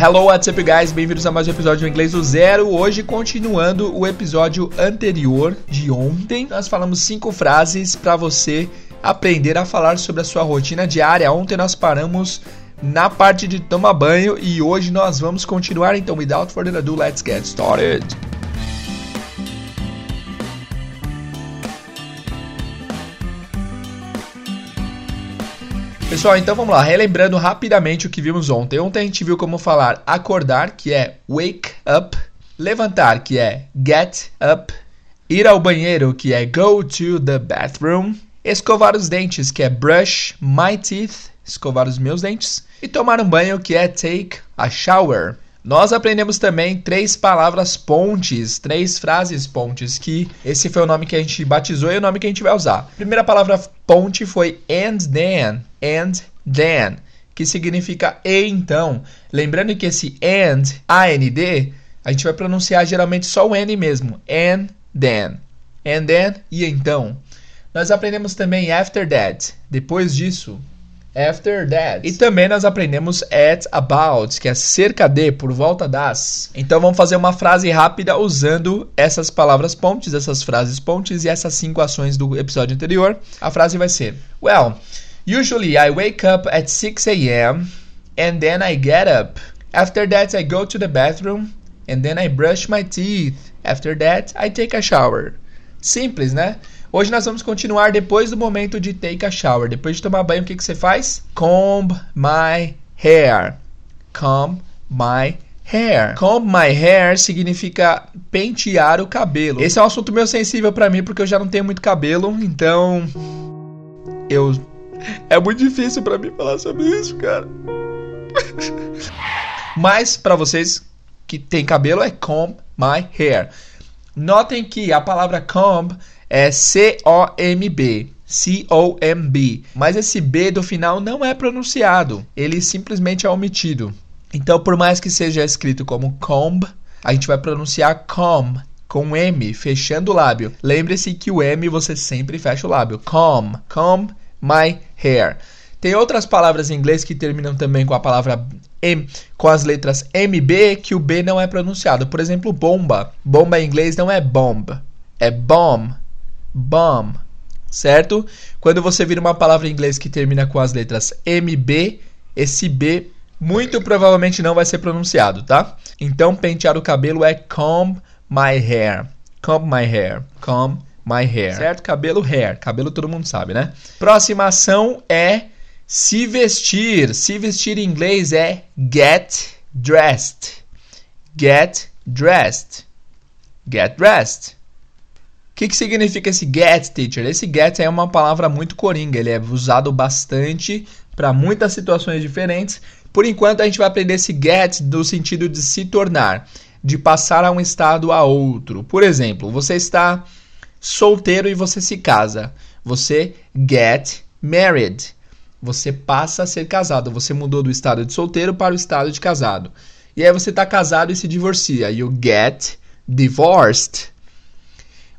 Hello, what's up, guys? Bem-vindos a mais um episódio do Inglês do Zero. Hoje, continuando o episódio anterior de ontem, nós falamos cinco frases para você aprender a falar sobre a sua rotina diária. Ontem nós paramos na parte de tomar banho e hoje nós vamos continuar. Então, without further ado, let's get started. Pessoal, então vamos lá, relembrando rapidamente o que vimos ontem. Ontem a gente viu como falar acordar, que é wake up, levantar, que é get up, ir ao banheiro, que é go to the bathroom, escovar os dentes, que é brush my teeth, escovar os meus dentes, e tomar um banho, que é take a shower. Nós aprendemos também três palavras pontes, três frases pontes, que esse foi o nome que a gente batizou e o nome que a gente vai usar. A primeira palavra ponte foi and then, and then, que significa e então. Lembrando que esse and, A-N-D, a gente vai pronunciar geralmente só o N mesmo, and then. And then e então. Nós aprendemos também after that, depois disso, After that. E também nós aprendemos at about, que é cerca de, por volta das. Então vamos fazer uma frase rápida usando essas palavras pontes, essas frases pontes e essas cinco ações do episódio anterior. A frase vai ser: Well, usually I wake up at 6 a.m. and then I get up. After that I go to the bathroom and then I brush my teeth. After that I take a shower. Simples, né? Hoje nós vamos continuar depois do momento de take a shower. Depois de tomar banho, o que, que você faz? Comb my hair. Comb my hair. Comb my hair significa pentear o cabelo. Esse é um assunto meio sensível para mim porque eu já não tenho muito cabelo, então eu é muito difícil para mim falar sobre isso, cara. Mas para vocês que têm cabelo é comb my hair. Notem que a palavra comb é C-O-M-B. C-O-M-B. Mas esse B do final não é pronunciado, ele simplesmente é omitido. Então, por mais que seja escrito como comb, a gente vai pronunciar comb com M, fechando o lábio. Lembre-se que o M você sempre fecha o lábio. Comb, comb my hair. Tem outras palavras em inglês que terminam também com a palavra M, com as letras MB, que o B não é pronunciado. Por exemplo, bomba. Bomba em inglês não é bomb, é bomb bomb, certo? Quando você vira uma palavra em inglês que termina com as letras MB, esse B muito provavelmente não vai ser pronunciado, tá? Então, pentear o cabelo é comb my hair. Comb my hair. Comb my hair. Certo? Cabelo, hair. Cabelo todo mundo sabe, né? Próxima ação é se vestir. Se vestir em inglês é get dressed. Get dressed. Get dressed que, que significa esse get, teacher? Esse get é uma palavra muito coringa, ele é usado bastante para muitas situações diferentes. Por enquanto, a gente vai aprender esse get no sentido de se tornar, de passar a um estado a outro. Por exemplo, você está solteiro e você se casa. Você get married. Você passa a ser casado. Você mudou do estado de solteiro para o estado de casado. E aí você está casado e se divorcia. You get divorced.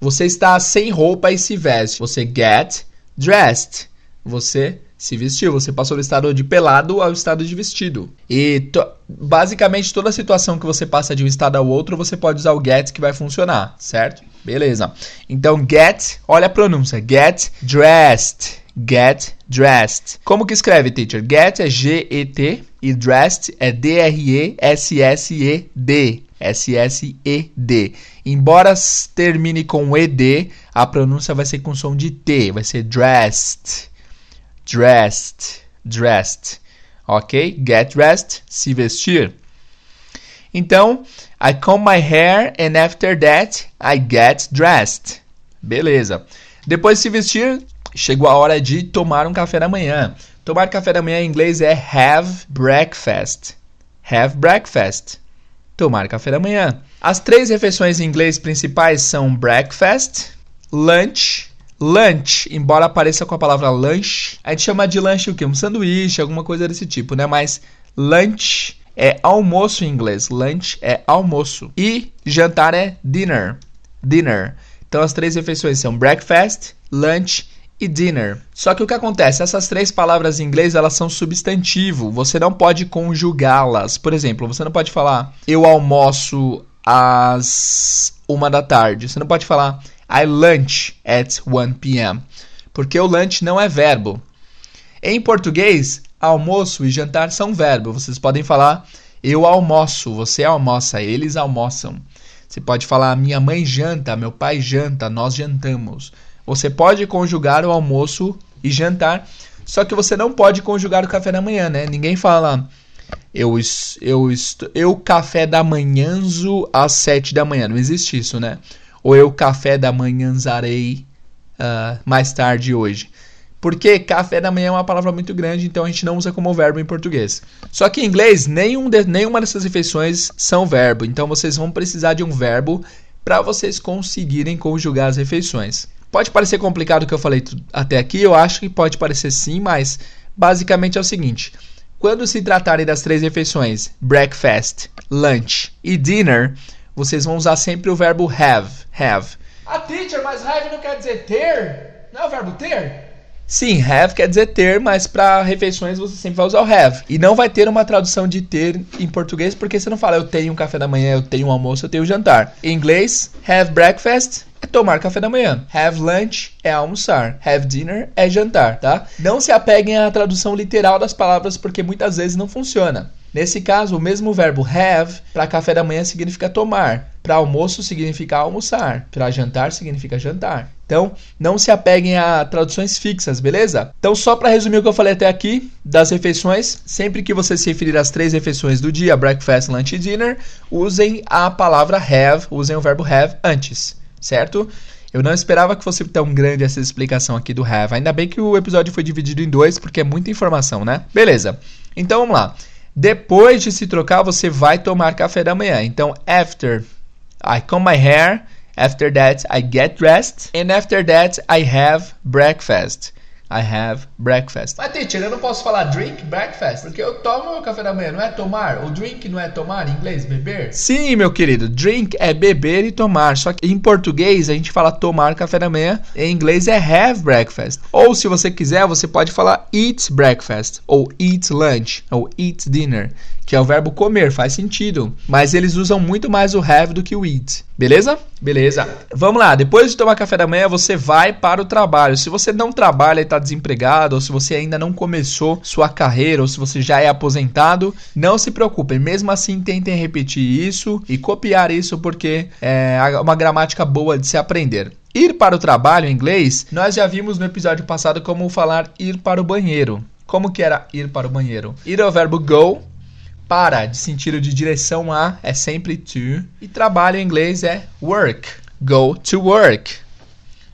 Você está sem roupa e se veste. Você get dressed. Você se vestiu. Você passou do estado de pelado ao estado de vestido. E to basicamente toda situação que você passa de um estado ao outro, você pode usar o get que vai funcionar, certo? Beleza. Então get, olha a pronúncia. Get dressed. Get dressed. Como que escreve, teacher? Get é G-E-T e dressed é D-R-E-S-S-E-D. S-S-E-D. Embora termine com ED, a pronúncia vai ser com som de T, vai ser dressed. Dressed. Dressed. Ok? Get dressed, se vestir. Então, I comb my hair and after that I get dressed. Beleza. Depois de se vestir, chegou a hora de tomar um café da manhã. Tomar café da manhã em inglês é have breakfast. Have breakfast tomar café da manhã. As três refeições em inglês principais são breakfast, lunch, lunch, embora apareça com a palavra lunch, a gente chama de lanche o quê? Um sanduíche, alguma coisa desse tipo, né? Mas lunch é almoço em inglês, lunch é almoço. E jantar é dinner, dinner. Então as três refeições são breakfast, lunch e dinner. Só que o que acontece? Essas três palavras em inglês elas são substantivo. Você não pode conjugá-las. Por exemplo, você não pode falar eu almoço às uma da tarde. Você não pode falar I lunch at 1 p.m. Porque o lunch não é verbo. Em português, almoço e jantar são verbo. Vocês podem falar eu almoço, você almoça, eles almoçam. Você pode falar minha mãe janta, meu pai janta, nós jantamos. Você pode conjugar o almoço e jantar, só que você não pode conjugar o café da manhã, né? Ninguém fala eu eu eu café da manhãzo às sete da manhã, não existe isso, né? Ou eu café da manhãzarei uh, mais tarde hoje. Porque café da manhã é uma palavra muito grande, então a gente não usa como verbo em português. Só que em inglês, nenhum de, nenhuma dessas refeições são verbo, então vocês vão precisar de um verbo para vocês conseguirem conjugar as refeições. Pode parecer complicado o que eu falei até aqui, eu acho que pode parecer sim, mas basicamente é o seguinte: quando se tratarem das três refeições, breakfast, lunch e dinner, vocês vão usar sempre o verbo have. Have. Ah, teacher, mas have não quer dizer ter? Não é o verbo ter? Sim, have quer dizer ter, mas para refeições você sempre vai usar o have. E não vai ter uma tradução de ter em português, porque você não fala eu tenho um café da manhã, eu tenho um almoço, eu tenho um jantar. Em inglês, have breakfast é tomar café da manhã. Have lunch é almoçar. Have dinner é jantar, tá? Não se apeguem à tradução literal das palavras, porque muitas vezes não funciona. Nesse caso, o mesmo verbo have para café da manhã significa tomar, para almoço significa almoçar, para jantar significa jantar. Então, não se apeguem a traduções fixas, beleza? Então, só para resumir o que eu falei até aqui das refeições, sempre que você se referir às três refeições do dia, breakfast, lunch e dinner, usem a palavra have, usem o verbo have antes, certo? Eu não esperava que fosse tão grande essa explicação aqui do have. Ainda bem que o episódio foi dividido em dois, porque é muita informação, né? Beleza. Então, vamos lá. Depois de se trocar, você vai tomar café da manhã. Então, after I comb my hair, after that I get dressed, and after that I have breakfast. I have breakfast. Mas, teacher, eu não posso falar drink breakfast, porque eu tomo o café da manhã, não é tomar? O drink não é tomar em inglês, beber? Sim, meu querido, drink é beber e tomar. Só que em português a gente fala tomar café da manhã, em inglês é have breakfast. Ou se você quiser, você pode falar eat breakfast, ou eat lunch, ou eat dinner que é o verbo comer, faz sentido. Mas eles usam muito mais o have do que o eat. Beleza? Beleza. Vamos lá, depois de tomar café da manhã, você vai para o trabalho. Se você não trabalha e está desempregado, ou se você ainda não começou sua carreira, ou se você já é aposentado, não se preocupem. Mesmo assim, tentem repetir isso e copiar isso, porque é uma gramática boa de se aprender. Ir para o trabalho em inglês, nós já vimos no episódio passado como falar ir para o banheiro. Como que era ir para o banheiro? Ir o verbo go, para, de sentido de direção a, é sempre to. E trabalho em inglês é work. Go to work.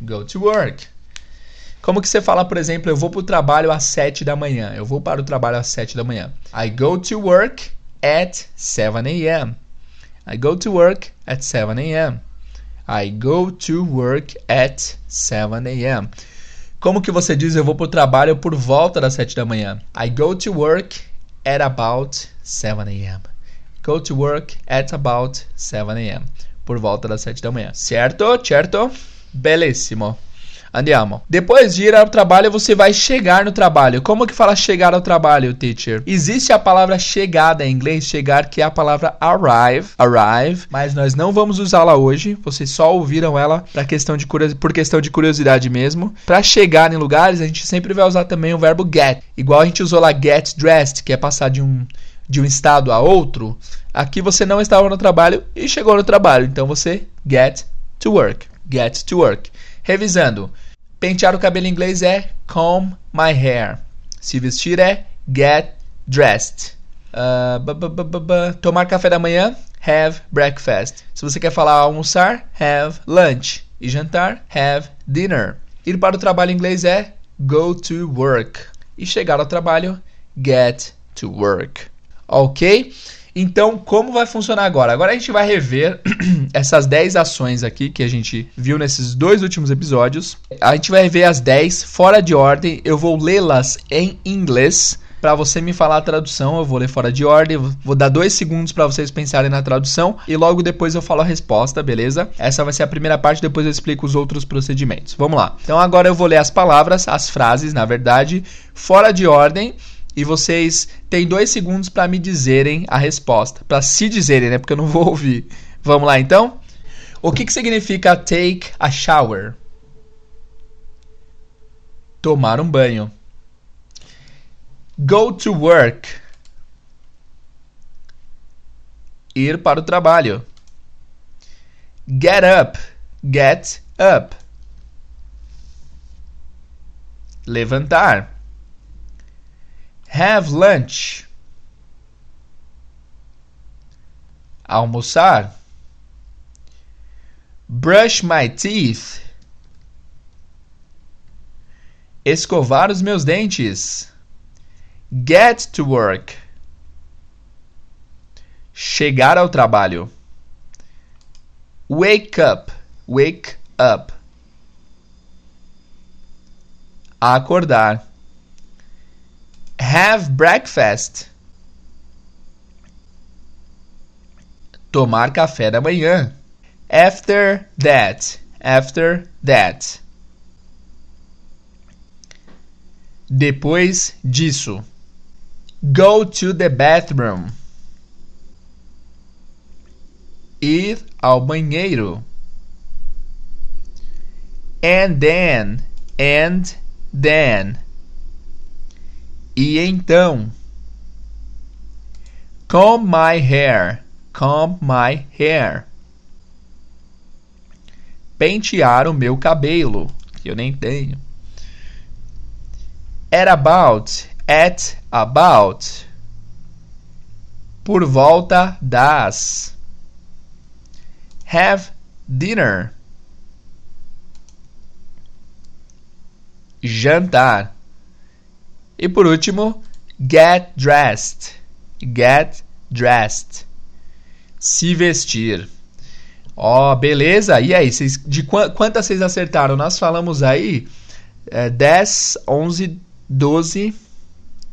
Go to work. Como que você fala, por exemplo, eu vou para o trabalho às 7 da manhã. Eu vou para o trabalho às 7 da manhã. I go to work at 7 a.m. I go to work at 7 a.m. I go to work at 7 a.m. Como que você diz eu vou para o trabalho por volta das 7 da manhã? I go to work at about 7 a.m. Go to work at about 7 a.m. Por volta das 7 da manhã. Certo? Certo? Belíssimo. Andiamo. Depois de ir ao trabalho, você vai chegar no trabalho. Como que fala chegar ao trabalho, teacher? Existe a palavra chegada em inglês, chegar, que é a palavra arrive, arrive, mas nós não vamos usá-la hoje. Vocês só ouviram ela para questão de por questão de curiosidade mesmo. Para chegar em lugares, a gente sempre vai usar também o verbo get. Igual a gente usou lá get dressed, que é passar de um de um estado a outro. Aqui você não estava no trabalho e chegou no trabalho, então você get to work. Get to work. Revisando. Pentear o cabelo em inglês é comb my hair. Se vestir é get dressed. Uh, tomar café da manhã, have breakfast. Se você quer falar almoçar, have lunch. E jantar, have dinner. Ir para o trabalho em inglês é go to work. E chegar ao trabalho, get to work. Ok? Então, como vai funcionar agora? Agora a gente vai rever essas 10 ações aqui que a gente viu nesses dois últimos episódios. A gente vai rever as 10 fora de ordem. Eu vou lê-las em inglês para você me falar a tradução. Eu vou ler fora de ordem, vou dar dois segundos para vocês pensarem na tradução e logo depois eu falo a resposta, beleza? Essa vai ser a primeira parte, depois eu explico os outros procedimentos. Vamos lá. Então agora eu vou ler as palavras, as frases, na verdade, fora de ordem e vocês têm dois segundos para me dizerem a resposta, para se dizerem, né? Porque eu não vou ouvir. Vamos lá então? O que, que significa take a shower? Tomar um banho. Go to work. Ir para o trabalho. Get up. Get up. Levantar. Have lunch. Almoçar. Brush my teeth. Escovar os meus dentes. Get to work. Chegar ao trabalho. Wake up. Wake up. Acordar. Have breakfast. Tomar café da manhã. After that. After that. Depois disso. Go to the bathroom. Ir ao banheiro. And then. And then. E então. Comb my hair. Comb my hair. Pentear o meu cabelo, que eu nem tenho. At about. At about. Por volta das. Have dinner. Jantar. E por último, get dressed. Get dressed. Se vestir. Ó, oh, beleza? E aí, vocês, de qu quantas vocês acertaram? Nós falamos aí é, 10, 11, 12,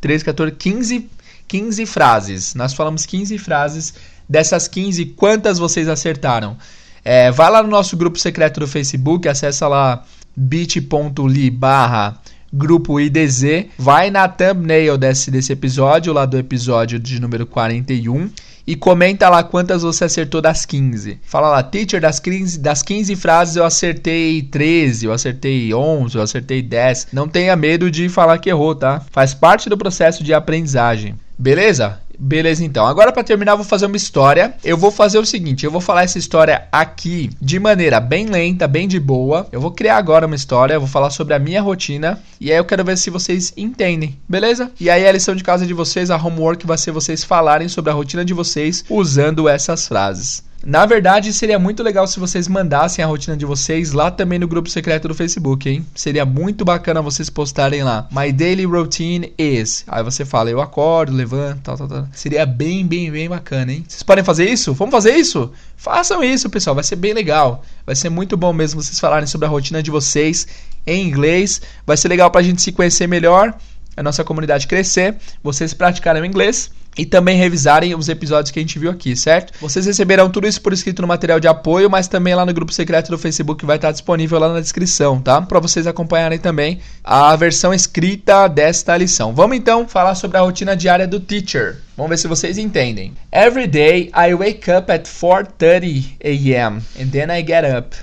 13, 14, 15, 15 frases. Nós falamos 15 frases. Dessas 15, quantas vocês acertaram? É, vai lá no nosso grupo secreto do Facebook, acessa lá bit.ly barra grupo IDZ, vai na thumbnail desse, desse episódio, lá do episódio de número 41, e comenta lá quantas você acertou das 15. Fala lá, teacher, das 15, das 15 frases eu acertei 13, eu acertei 11, eu acertei 10. Não tenha medo de falar que errou, tá? Faz parte do processo de aprendizagem. Beleza? Beleza, então. Agora, para terminar, vou fazer uma história. Eu vou fazer o seguinte: eu vou falar essa história aqui de maneira bem lenta, bem de boa. Eu vou criar agora uma história, vou falar sobre a minha rotina. E aí eu quero ver se vocês entendem, beleza? E aí a lição de casa de vocês, a homework, vai ser vocês falarem sobre a rotina de vocês usando essas frases. Na verdade, seria muito legal se vocês mandassem a rotina de vocês lá também no grupo secreto do Facebook, hein? Seria muito bacana vocês postarem lá. My daily routine is. Aí você fala, eu acordo, levanto, tal, tal, tal. Seria bem, bem, bem bacana, hein? Vocês podem fazer isso? Vamos fazer isso? Façam isso, pessoal. Vai ser bem legal. Vai ser muito bom mesmo vocês falarem sobre a rotina de vocês em inglês. Vai ser legal pra gente se conhecer melhor, a nossa comunidade crescer, vocês praticarem o inglês e também revisarem os episódios que a gente viu aqui, certo? Vocês receberão tudo isso por escrito no material de apoio, mas também lá no grupo secreto do Facebook vai estar disponível lá na descrição, tá? Para vocês acompanharem também a versão escrita desta lição. Vamos então falar sobre a rotina diária do teacher. Vamos ver se vocês entendem. Every day I wake up at 4:30 a.m. and then I get up.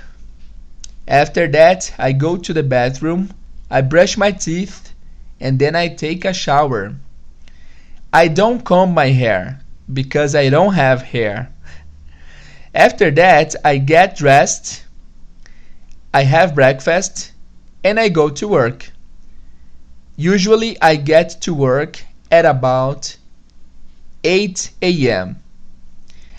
After that, I go to the bathroom, I brush my teeth and then I take a shower. I don't comb my hair because I don't have hair. After that, I get dressed, I have breakfast, and I go to work. Usually, I get to work at about 8 a.m.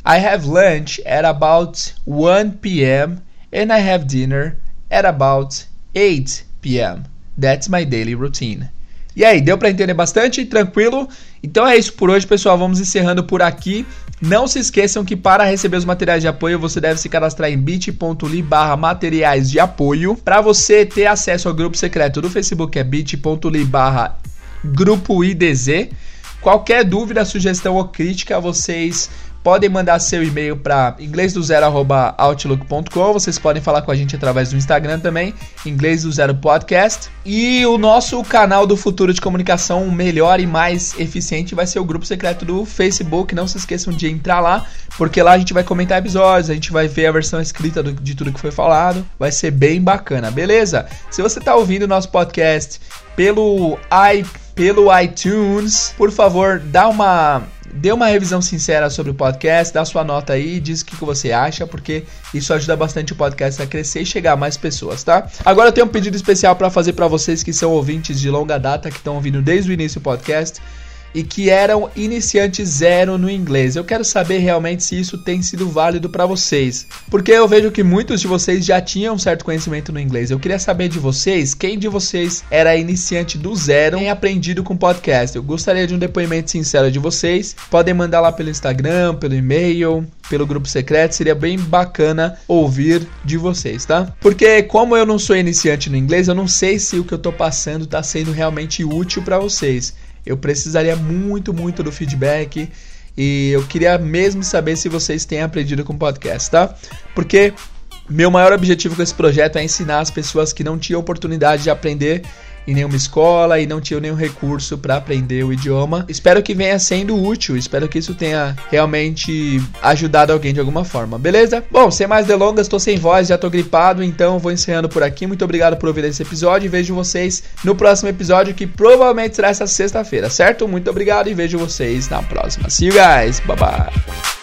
I have lunch at about 1 p.m. and I have dinner at about 8 p.m. That's my daily routine. E aí, deu para entender bastante? Tranquilo? Então é isso por hoje, pessoal. Vamos encerrando por aqui. Não se esqueçam que para receber os materiais de apoio você deve se cadastrar em bit.ly barra materiais de apoio. Para você ter acesso ao grupo secreto do Facebook é bit.ly barra Grupo IDZ. Qualquer dúvida, sugestão ou crítica, vocês podem mandar seu e-mail para inglêsdozero@outlook.com. Vocês podem falar com a gente através do Instagram também, inglês do zero podcast. E o nosso canal do futuro de comunicação melhor e mais eficiente vai ser o grupo secreto do Facebook. Não se esqueçam de entrar lá, porque lá a gente vai comentar episódios, a gente vai ver a versão escrita do, de tudo que foi falado. Vai ser bem bacana, beleza? Se você está ouvindo o nosso podcast pelo i pelo iTunes, por favor, dá uma dê uma revisão sincera sobre o podcast, dá sua nota aí, diz o que, você acha, porque isso ajuda bastante o podcast a crescer e chegar a mais pessoas, tá? Agora eu tenho um pedido especial para fazer para vocês que são ouvintes de longa data, que estão ouvindo desde o início do podcast e que eram iniciantes zero no inglês. Eu quero saber realmente se isso tem sido válido para vocês, porque eu vejo que muitos de vocês já tinham um certo conhecimento no inglês. Eu queria saber de vocês, quem de vocês era iniciante do zero e aprendido com podcast. Eu gostaria de um depoimento sincero de vocês. Podem mandar lá pelo Instagram, pelo e-mail, pelo grupo secreto, seria bem bacana ouvir de vocês, tá? Porque como eu não sou iniciante no inglês, eu não sei se o que eu tô passando tá sendo realmente útil para vocês. Eu precisaria muito, muito do feedback e eu queria mesmo saber se vocês têm aprendido com o podcast, tá? Porque meu maior objetivo com esse projeto é ensinar as pessoas que não tinham oportunidade de aprender em nenhuma escola e não tinham nenhum recurso para aprender o idioma. Espero que venha sendo útil, espero que isso tenha realmente ajudado alguém de alguma forma, beleza? Bom, sem mais delongas, tô sem voz, já tô gripado, então vou encerrando por aqui. Muito obrigado por ouvir esse episódio e vejo vocês no próximo episódio que provavelmente será essa sexta-feira, certo? Muito obrigado e vejo vocês na próxima. See you guys, bye bye.